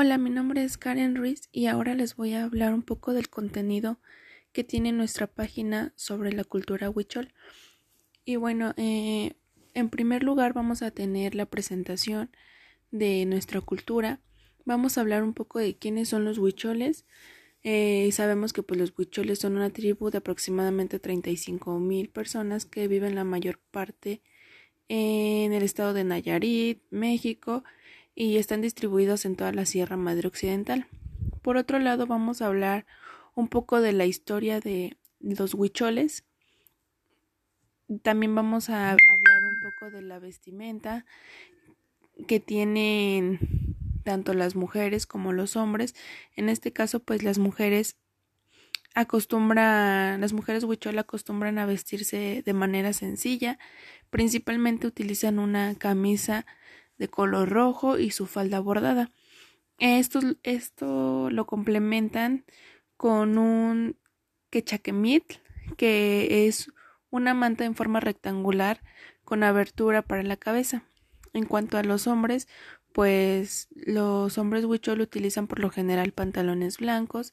Hola, mi nombre es Karen Ruiz y ahora les voy a hablar un poco del contenido que tiene nuestra página sobre la cultura huichol. Y bueno, eh, en primer lugar vamos a tener la presentación de nuestra cultura. Vamos a hablar un poco de quiénes son los huicholes. Eh, sabemos que pues, los huicholes son una tribu de aproximadamente 35 mil personas que viven la mayor parte en el estado de Nayarit, México, y están distribuidos en toda la Sierra Madre Occidental. Por otro lado, vamos a hablar un poco de la historia de los huicholes. También vamos a hablar un poco de la vestimenta que tienen tanto las mujeres como los hombres. En este caso, pues las mujeres acostumbran, las mujeres huichol acostumbran a vestirse de manera sencilla. Principalmente utilizan una camisa de color rojo y su falda bordada. Esto, esto lo complementan con un quechaquemit, que es una manta en forma rectangular con abertura para la cabeza. En cuanto a los hombres, pues los hombres huichol utilizan por lo general pantalones blancos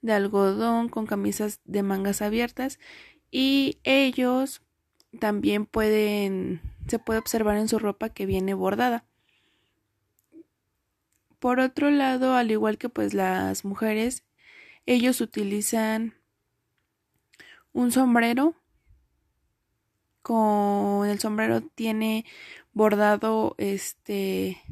de algodón con camisas de mangas abiertas y ellos también pueden se puede observar en su ropa que viene bordada. Por otro lado, al igual que pues las mujeres, ellos utilizan un sombrero con el sombrero tiene bordado este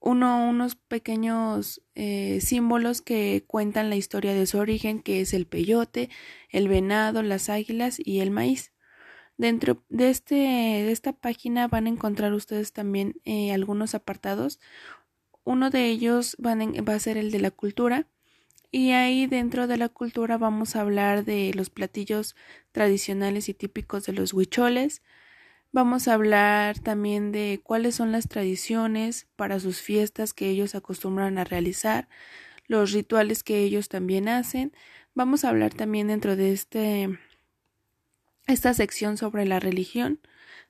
uno, unos pequeños eh, símbolos que cuentan la historia de su origen, que es el peyote, el venado, las águilas y el maíz. Dentro de, este, de esta página van a encontrar ustedes también eh, algunos apartados. Uno de ellos va a ser el de la cultura. Y ahí dentro de la cultura vamos a hablar de los platillos tradicionales y típicos de los huicholes. Vamos a hablar también de cuáles son las tradiciones para sus fiestas que ellos acostumbran a realizar, los rituales que ellos también hacen. Vamos a hablar también dentro de este esta sección sobre la religión,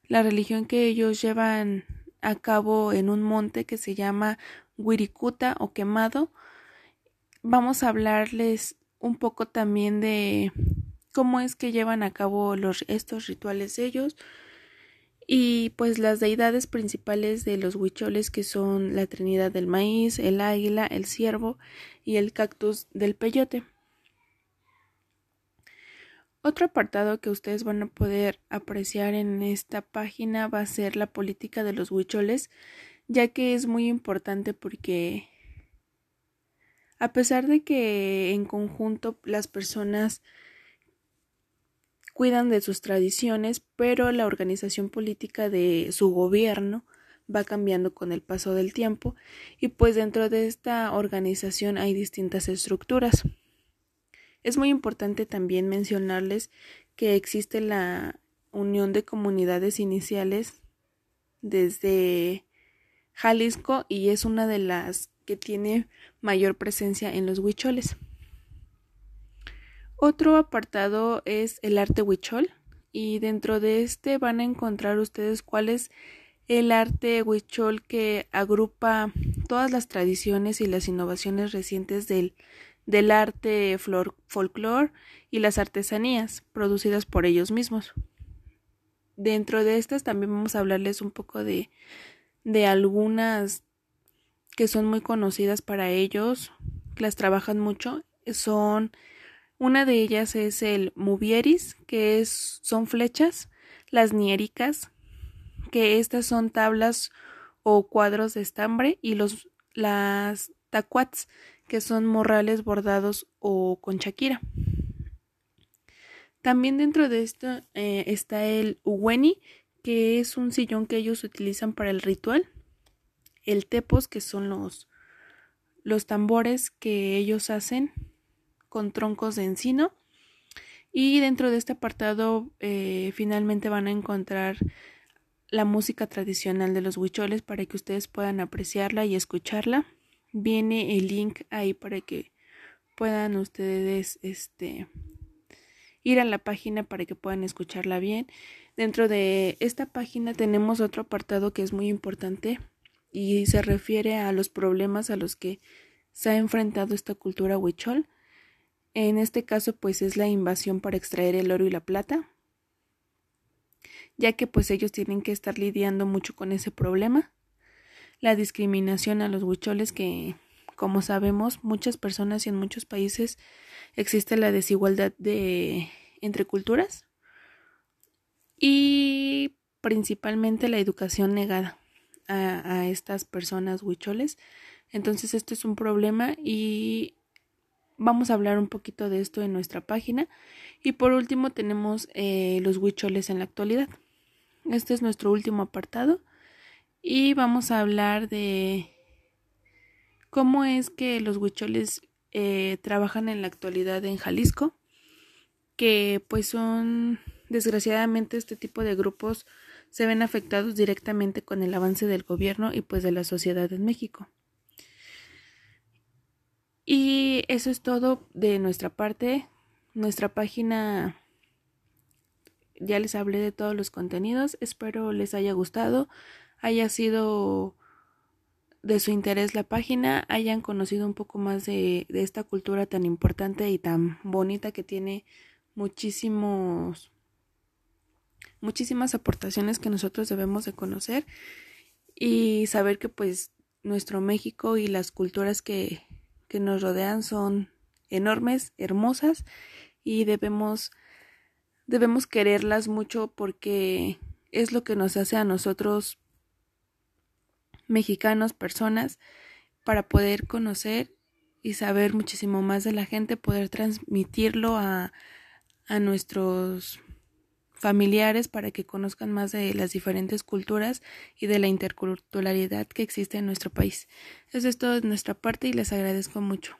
la religión que ellos llevan a cabo en un monte que se llama Wirikuta o quemado. Vamos a hablarles un poco también de cómo es que llevan a cabo los, estos rituales ellos y pues las deidades principales de los huicholes que son la Trinidad del maíz, el águila, el ciervo y el cactus del peyote. Otro apartado que ustedes van a poder apreciar en esta página va a ser la política de los huicholes, ya que es muy importante porque a pesar de que en conjunto las personas cuidan de sus tradiciones, pero la organización política de su gobierno va cambiando con el paso del tiempo y pues dentro de esta organización hay distintas estructuras. Es muy importante también mencionarles que existe la unión de comunidades iniciales desde Jalisco y es una de las que tiene mayor presencia en los huicholes. Otro apartado es el arte huichol y dentro de este van a encontrar ustedes cuál es el arte huichol que agrupa todas las tradiciones y las innovaciones recientes del del arte folclore y las artesanías producidas por ellos mismos. Dentro de estas también vamos a hablarles un poco de, de algunas que son muy conocidas para ellos, que las trabajan mucho. Son una de ellas es el muvieris, que es, son flechas, las niéricas, que estas son tablas o cuadros de estambre, y los las tacuats, que son morrales bordados o con chaquira. También dentro de esto eh, está el uweni, que es un sillón que ellos utilizan para el ritual. El tepos, que son los, los tambores que ellos hacen con troncos de encino. Y dentro de este apartado eh, finalmente van a encontrar la música tradicional de los huicholes para que ustedes puedan apreciarla y escucharla viene el link ahí para que puedan ustedes este ir a la página para que puedan escucharla bien. Dentro de esta página tenemos otro apartado que es muy importante y se refiere a los problemas a los que se ha enfrentado esta cultura huichol. En este caso, pues es la invasión para extraer el oro y la plata, ya que pues ellos tienen que estar lidiando mucho con ese problema. La discriminación a los huicholes que, como sabemos, muchas personas y en muchos países existe la desigualdad de entre culturas y principalmente la educación negada a, estas personas huicholes. Entonces esto es un problema y vamos a hablar un poquito de esto en nuestra página. Y por último tenemos eh, los huicholes en la actualidad. Este es nuestro último apartado y vamos a hablar de cómo es que los huicholes eh, trabajan en la actualidad en Jalisco, que pues son desgraciadamente este tipo de grupos se ven afectados directamente con el avance del gobierno y pues de la sociedad en México. Y eso es todo de nuestra parte. Nuestra página ya les hablé de todos los contenidos. Espero les haya gustado, haya sido de su interés la página, hayan conocido un poco más de, de esta cultura tan importante y tan bonita que tiene muchísimos muchísimas aportaciones que nosotros debemos de conocer y saber que pues nuestro México y las culturas que, que nos rodean son enormes, hermosas y debemos debemos quererlas mucho porque es lo que nos hace a nosotros mexicanos, personas, para poder conocer y saber muchísimo más de la gente, poder transmitirlo a, a nuestros familiares para que conozcan más de las diferentes culturas y de la interculturalidad que existe en nuestro país. Eso es todo de nuestra parte y les agradezco mucho.